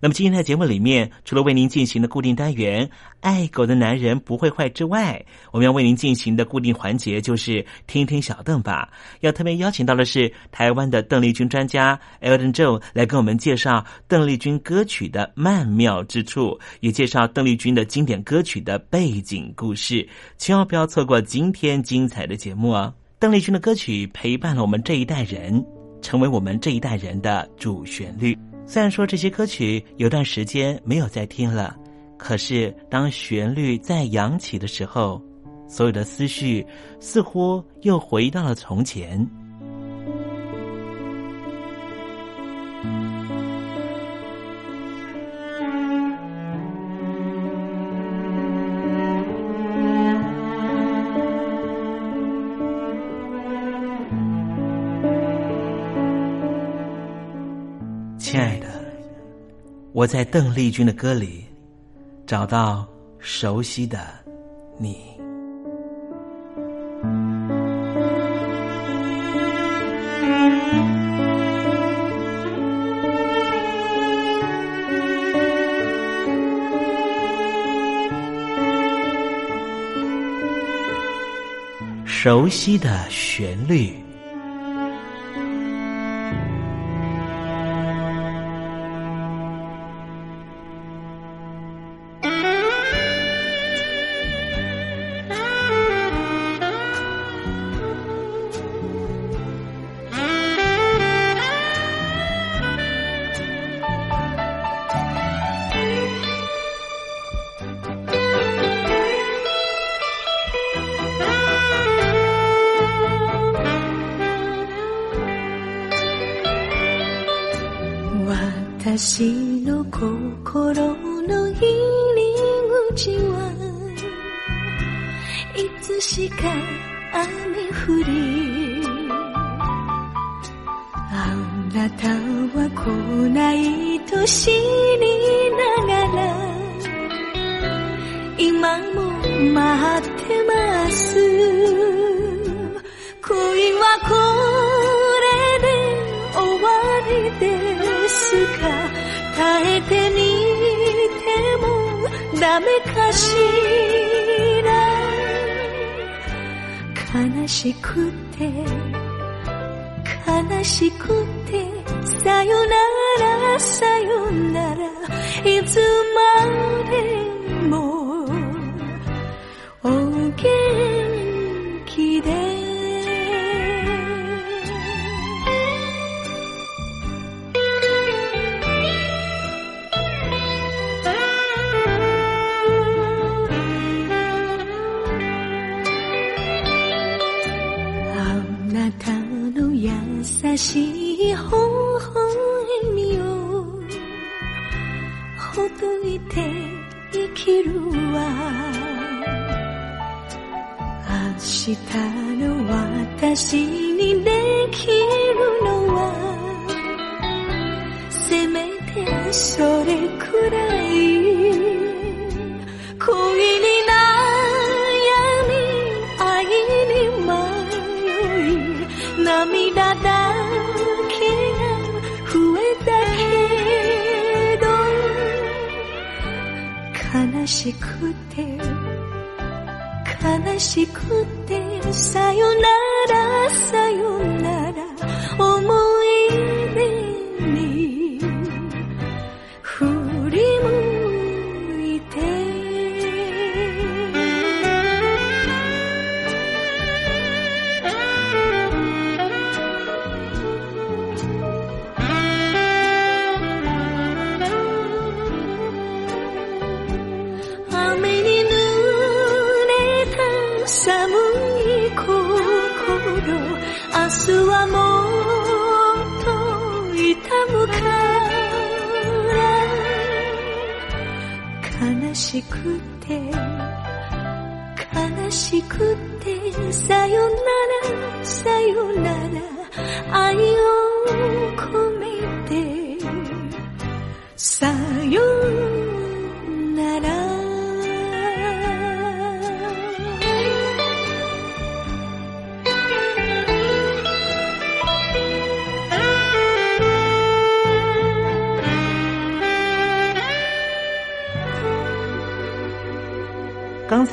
那么今天在节目里面，除了为您进行的固定单元“爱狗的男人不会坏”之外，我们要为您进行的固定环节就是“听听小邓吧”。要特别邀请到的是台湾的邓丽君专家 Elton Joe 来跟我们介绍邓丽君歌曲的曼妙之处，也介绍邓丽君的经典歌曲的背景故事。千万不要错过今天精彩的节目哦！邓丽君的歌曲陪伴了我们这一代人。成为我们这一代人的主旋律。虽然说这些歌曲有段时间没有再听了，可是当旋律再扬起的时候，所有的思绪似乎又回到了从前。亲爱的我在邓丽君的歌里找到熟悉的你，熟悉的旋律。私の心の入り口はいつしか雨降りあなたは来ないと知りながら今も待ってます。恋はこダメかしら。悲しくて悲しくてさよならさよなら。いつしくて悲しくてさよならさ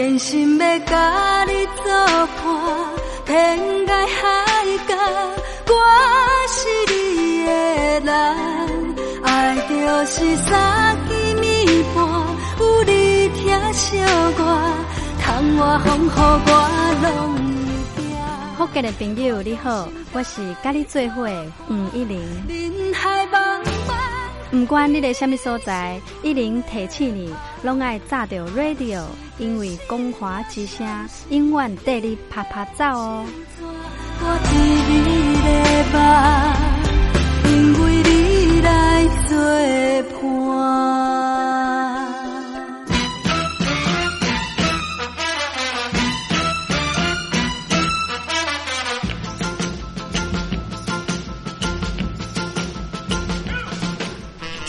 真心要甲你作伴，天涯海角，我是你的人。爱就是三更暝半，有你疼惜我，窗外风雨我拢会惊。福建的朋友你好，我是甲你做伙的黄一玲。人海茫茫。不管你在什么所在，一零提起你，拢爱炸着 radio，因为光华之声永远带你啪啪走哦。因为你来作伴。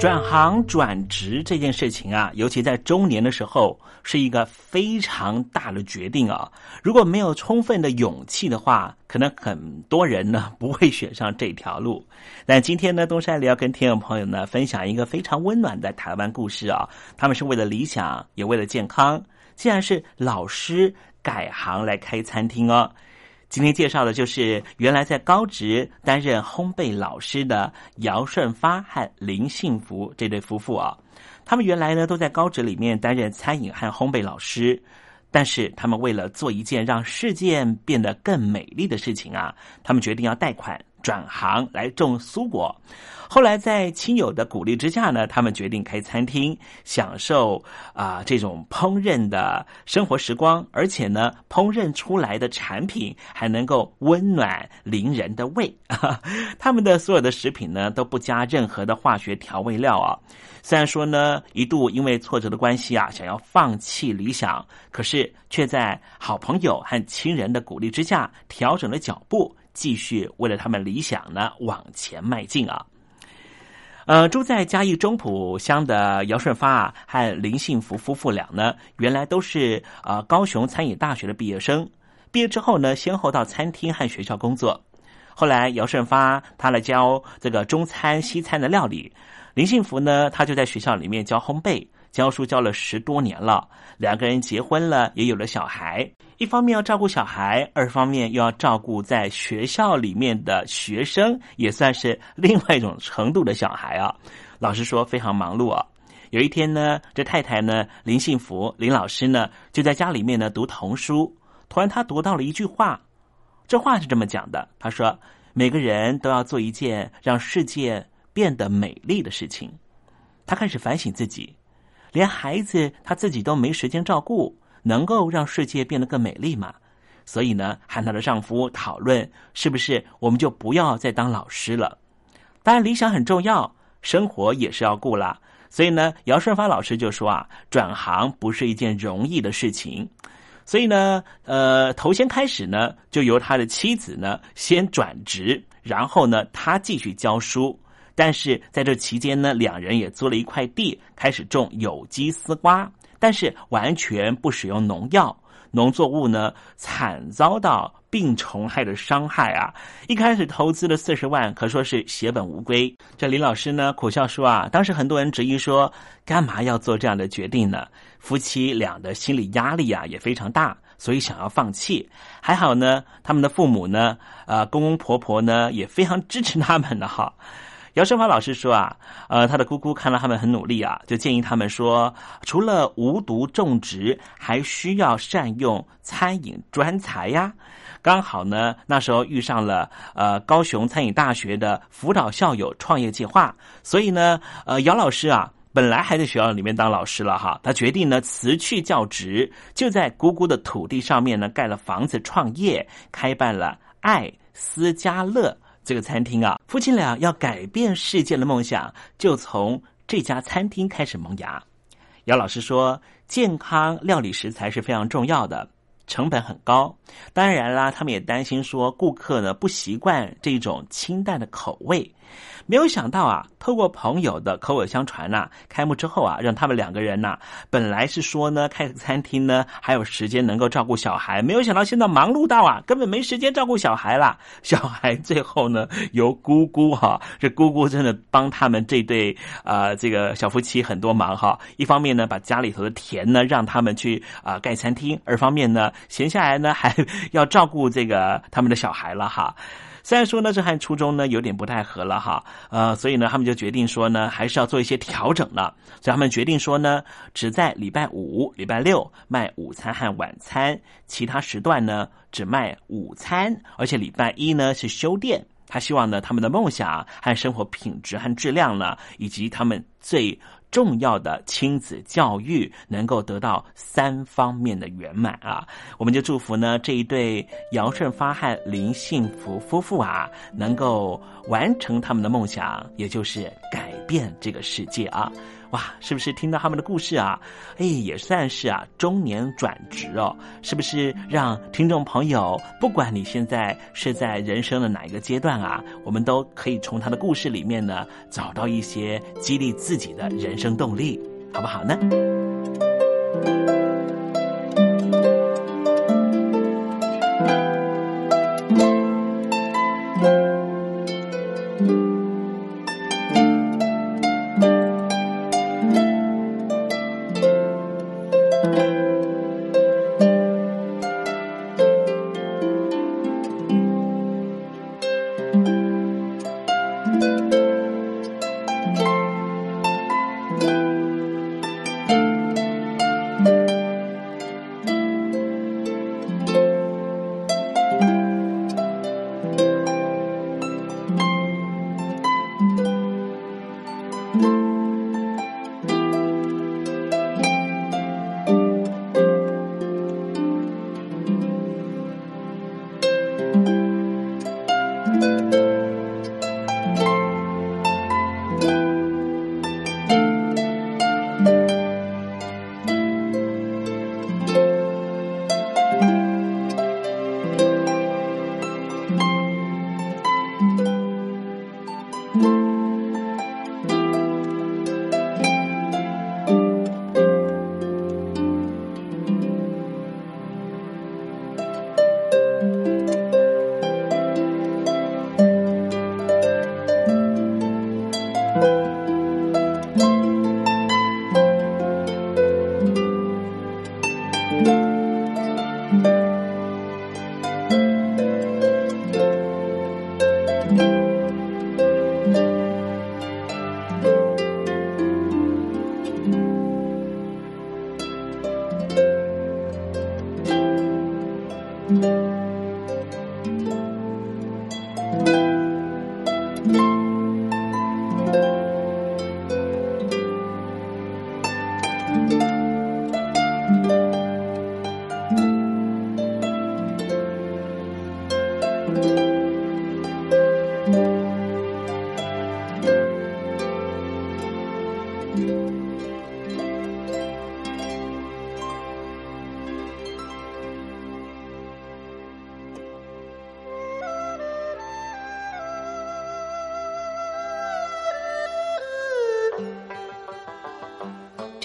转行转职这件事情啊，尤其在中年的时候，是一个非常大的决定啊。如果没有充分的勇气的话，可能很多人呢不会选上这条路。但今天呢，东山里要跟听众朋友呢分享一个非常温暖的台湾故事啊。他们是为了理想，也为了健康，竟然是老师改行来开餐厅哦。今天介绍的就是原来在高职担任烘焙老师的姚顺发和林幸福这对夫妇啊。他们原来呢都在高职里面担任餐饮和烘焙老师，但是他们为了做一件让世界变得更美丽的事情啊，他们决定要贷款转行来种蔬果。后来在亲友的鼓励之下呢，他们决定开餐厅，享受啊这种烹饪的生活时光，而且呢，烹饪出来的产品还能够温暖邻人的胃。他们的所有的食品呢都不加任何的化学调味料啊。虽然说呢一度因为挫折的关系啊，想要放弃理想，可是却在好朋友和亲人的鼓励之下，调整了脚步，继续为了他们理想呢往前迈进啊。呃，住在嘉义中埔乡的姚顺发啊和林幸福夫妇俩呢，原来都是呃高雄餐饮大学的毕业生。毕业之后呢，先后到餐厅和学校工作。后来姚顺发他来教这个中餐西餐的料理，林幸福呢，他就在学校里面教烘焙。教书教了十多年了，两个人结婚了，也有了小孩。一方面要照顾小孩，二方面又要照顾在学校里面的学生，也算是另外一种程度的小孩啊。老实说，非常忙碌啊。有一天呢，这太太呢，林幸福林老师呢，就在家里面呢读童书。突然，他读到了一句话，这话是这么讲的：他说，每个人都要做一件让世界变得美丽的事情。他开始反省自己。连孩子他自己都没时间照顾，能够让世界变得更美丽吗？所以呢，和她的丈夫讨论，是不是我们就不要再当老师了？当然，理想很重要，生活也是要顾啦。所以呢，姚顺发老师就说啊，转行不是一件容易的事情。所以呢，呃，头先开始呢，就由他的妻子呢先转职，然后呢，他继续教书。但是在这期间呢，两人也租了一块地，开始种有机丝瓜，但是完全不使用农药，农作物呢惨遭到病虫害的伤害啊！一开始投资了四十万，可说是血本无归。这李老师呢苦笑说啊，当时很多人质疑说，干嘛要做这样的决定呢？夫妻俩的心理压力啊也非常大，所以想要放弃。还好呢，他们的父母呢，呃，公公婆婆呢也非常支持他们的哈。姚胜华老师说啊，呃，他的姑姑看到他们很努力啊，就建议他们说，除了无毒种植，还需要善用餐饮专才呀。刚好呢，那时候遇上了呃高雄餐饮大学的辅导校友创业计划，所以呢，呃，姚老师啊，本来还在学校里面当老师了哈，他决定呢辞去教职，就在姑姑的土地上面呢盖了房子创业，开办了爱斯加乐这个餐厅啊。夫妻俩要改变世界的梦想，就从这家餐厅开始萌芽。姚老师说，健康料理食材是非常重要的。成本很高，当然啦，他们也担心说顾客呢不习惯这种清淡的口味。没有想到啊，透过朋友的口耳相传呐，开幕之后啊，让他们两个人呐，本来是说呢开餐厅呢还有时间能够照顾小孩，没有想到现在忙碌到啊，根本没时间照顾小孩啦。小孩最后呢由姑姑哈，这姑姑真的帮他们这对啊这个小夫妻很多忙哈。一方面呢把家里头的田呢让他们去啊盖餐厅，二方面呢闲下来呢还要照顾这个他们的小孩了哈。虽然说呢，这和初衷呢有点不太合了哈，呃，所以呢，他们就决定说呢，还是要做一些调整了。所以他们决定说呢，只在礼拜五、礼拜六卖午餐和晚餐，其他时段呢只卖午餐，而且礼拜一呢是休店。他希望呢，他们的梦想和生活品质和质量呢，以及他们最。重要的亲子教育能够得到三方面的圆满啊！我们就祝福呢这一对姚顺发和林幸福夫妇啊，能够完成他们的梦想，也就是改变这个世界啊！哇，是不是听到他们的故事啊？哎，也算是啊，中年转职哦，是不是让听众朋友，不管你现在是在人生的哪一个阶段啊，我们都可以从他的故事里面呢，找到一些激励自己的人生动力，好不好呢？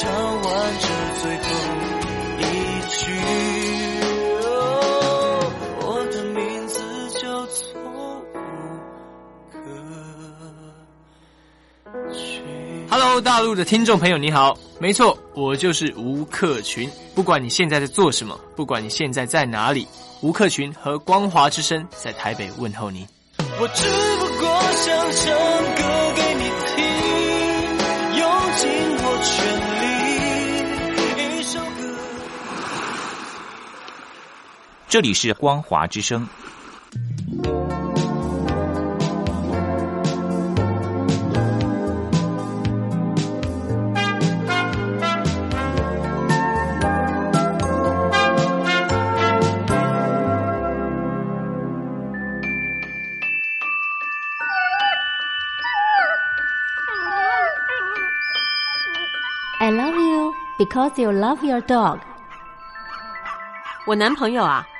唱完这最后一句。哦我的名字叫做吴克群。Hello，大陆的听众朋友，你好，没错，我就是吴克群。不管你现在在做什么，不管你现在在哪里，吴克群和光华之声在台北问候你。我只不过想唱歌这里是光华之声。I love you because you love your dog。我男朋友啊，哦，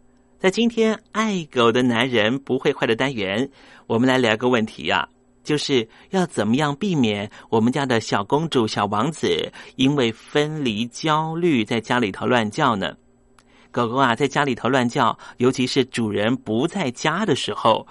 在今天爱狗的男人不会坏的单元，我们来聊个问题啊，就是要怎么样避免我们家的小公主、小王子因为分离焦虑在家里头乱叫呢？狗狗啊，在家里头乱叫，尤其是主人不在家的时候，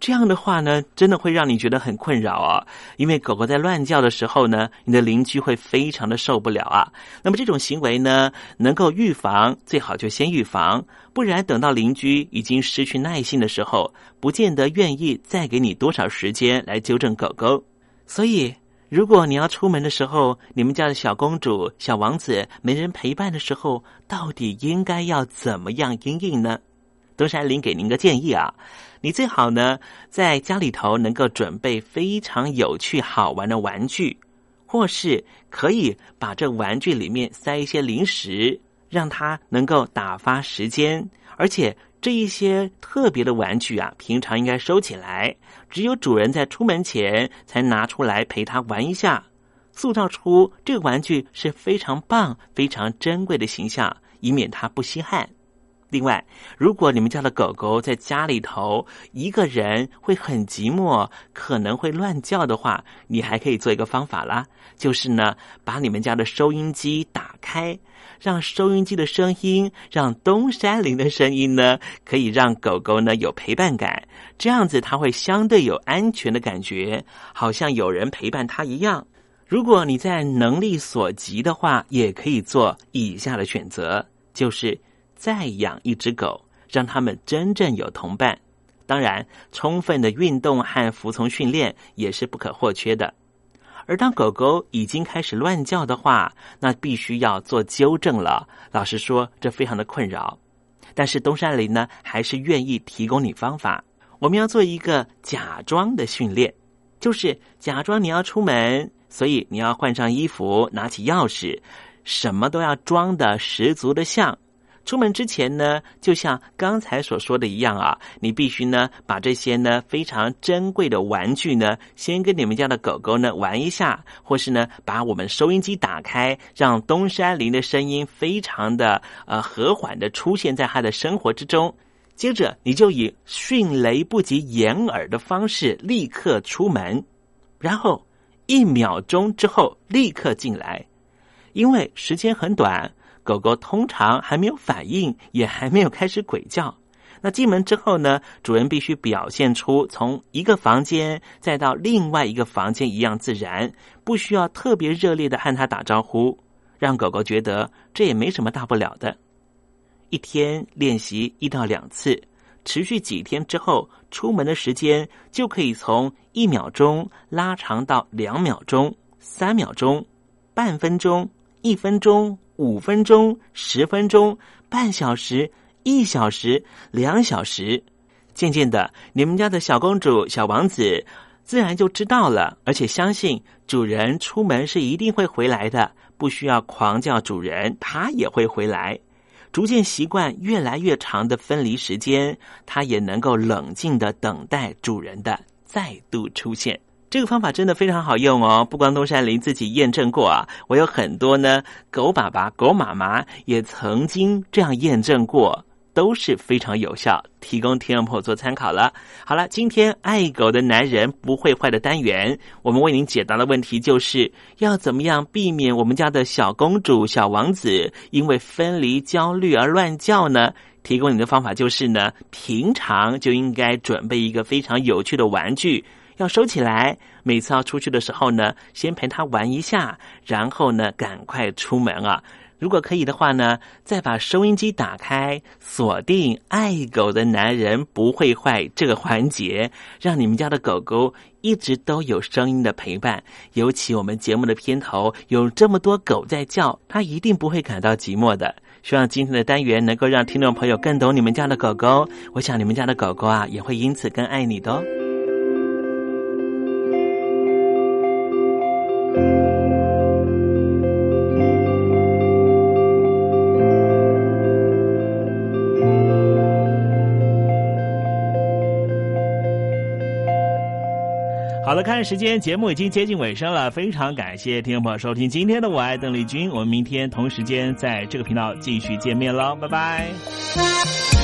这样的话呢，真的会让你觉得很困扰啊。因为狗狗在乱叫的时候呢，你的邻居会非常的受不了啊。那么这种行为呢，能够预防，最好就先预防，不然等到邻居已经失去耐性的时候，不见得愿意再给你多少时间来纠正狗狗。所以如果你要出门的时候，你们家的小公主、小王子没人陪伴的时候，到底应该要怎么样应应呢？东山林给您个建议啊，你最好呢在家里头能够准备非常有趣好玩的玩具，或是可以把这玩具里面塞一些零食，让它能够打发时间，而且。这一些特别的玩具啊，平常应该收起来，只有主人在出门前才拿出来陪他玩一下，塑造出这个玩具是非常棒、非常珍贵的形象，以免它不稀罕。另外，如果你们家的狗狗在家里头一个人会很寂寞，可能会乱叫的话，你还可以做一个方法啦，就是呢，把你们家的收音机打开。让收音机的声音，让东山林的声音呢，可以让狗狗呢有陪伴感，这样子它会相对有安全的感觉，好像有人陪伴它一样。如果你在能力所及的话，也可以做以下的选择，就是再养一只狗，让它们真正有同伴。当然，充分的运动和服从训练也是不可或缺的。而当狗狗已经开始乱叫的话，那必须要做纠正了。老实说，这非常的困扰。但是东山林呢，还是愿意提供你方法。我们要做一个假装的训练，就是假装你要出门，所以你要换上衣服，拿起钥匙，什么都要装的十足的像。出门之前呢，就像刚才所说的一样啊，你必须呢把这些呢非常珍贵的玩具呢，先跟你们家的狗狗呢玩一下，或是呢把我们收音机打开，让东山林的声音非常的呃和缓的出现在他的生活之中。接着你就以迅雷不及掩耳的方式立刻出门，然后一秒钟之后立刻进来，因为时间很短。狗狗通常还没有反应，也还没有开始鬼叫。那进门之后呢？主人必须表现出从一个房间再到另外一个房间一样自然，不需要特别热烈的和它打招呼，让狗狗觉得这也没什么大不了的。一天练习一到两次，持续几天之后，出门的时间就可以从一秒钟拉长到两秒钟、三秒钟、半分钟、一分钟。五分钟、十分钟、半小时、一小时、两小时，渐渐的，你们家的小公主、小王子自然就知道了，而且相信主人出门是一定会回来的，不需要狂叫主人，他也会回来。逐渐习惯越来越长的分离时间，他也能够冷静的等待主人的再度出现。这个方法真的非常好用哦！不光东山林自己验证过啊，我有很多呢狗爸爸、狗妈妈也曾经这样验证过，都是非常有效，提供听众朋友做参考了。好了，今天爱狗的男人不会坏的单元，我们为您解答的问题就是要怎么样避免我们家的小公主、小王子因为分离焦虑而乱叫呢？提供你的方法就是呢，平常就应该准备一个非常有趣的玩具。要收起来，每次要出去的时候呢，先陪他玩一下，然后呢，赶快出门啊！如果可以的话呢，再把收音机打开，锁定“爱狗的男人不会坏”这个环节，让你们家的狗狗一直都有声音的陪伴。尤其我们节目的片头有这么多狗在叫，它一定不会感到寂寞的。希望今天的单元能够让听众朋友更懂你们家的狗狗，我想你们家的狗狗啊，也会因此更爱你的哦。看时间，节目已经接近尾声了。非常感谢听众朋友收听今天的《我爱邓丽君》，我们明天同时间在这个频道继续见面喽，拜拜。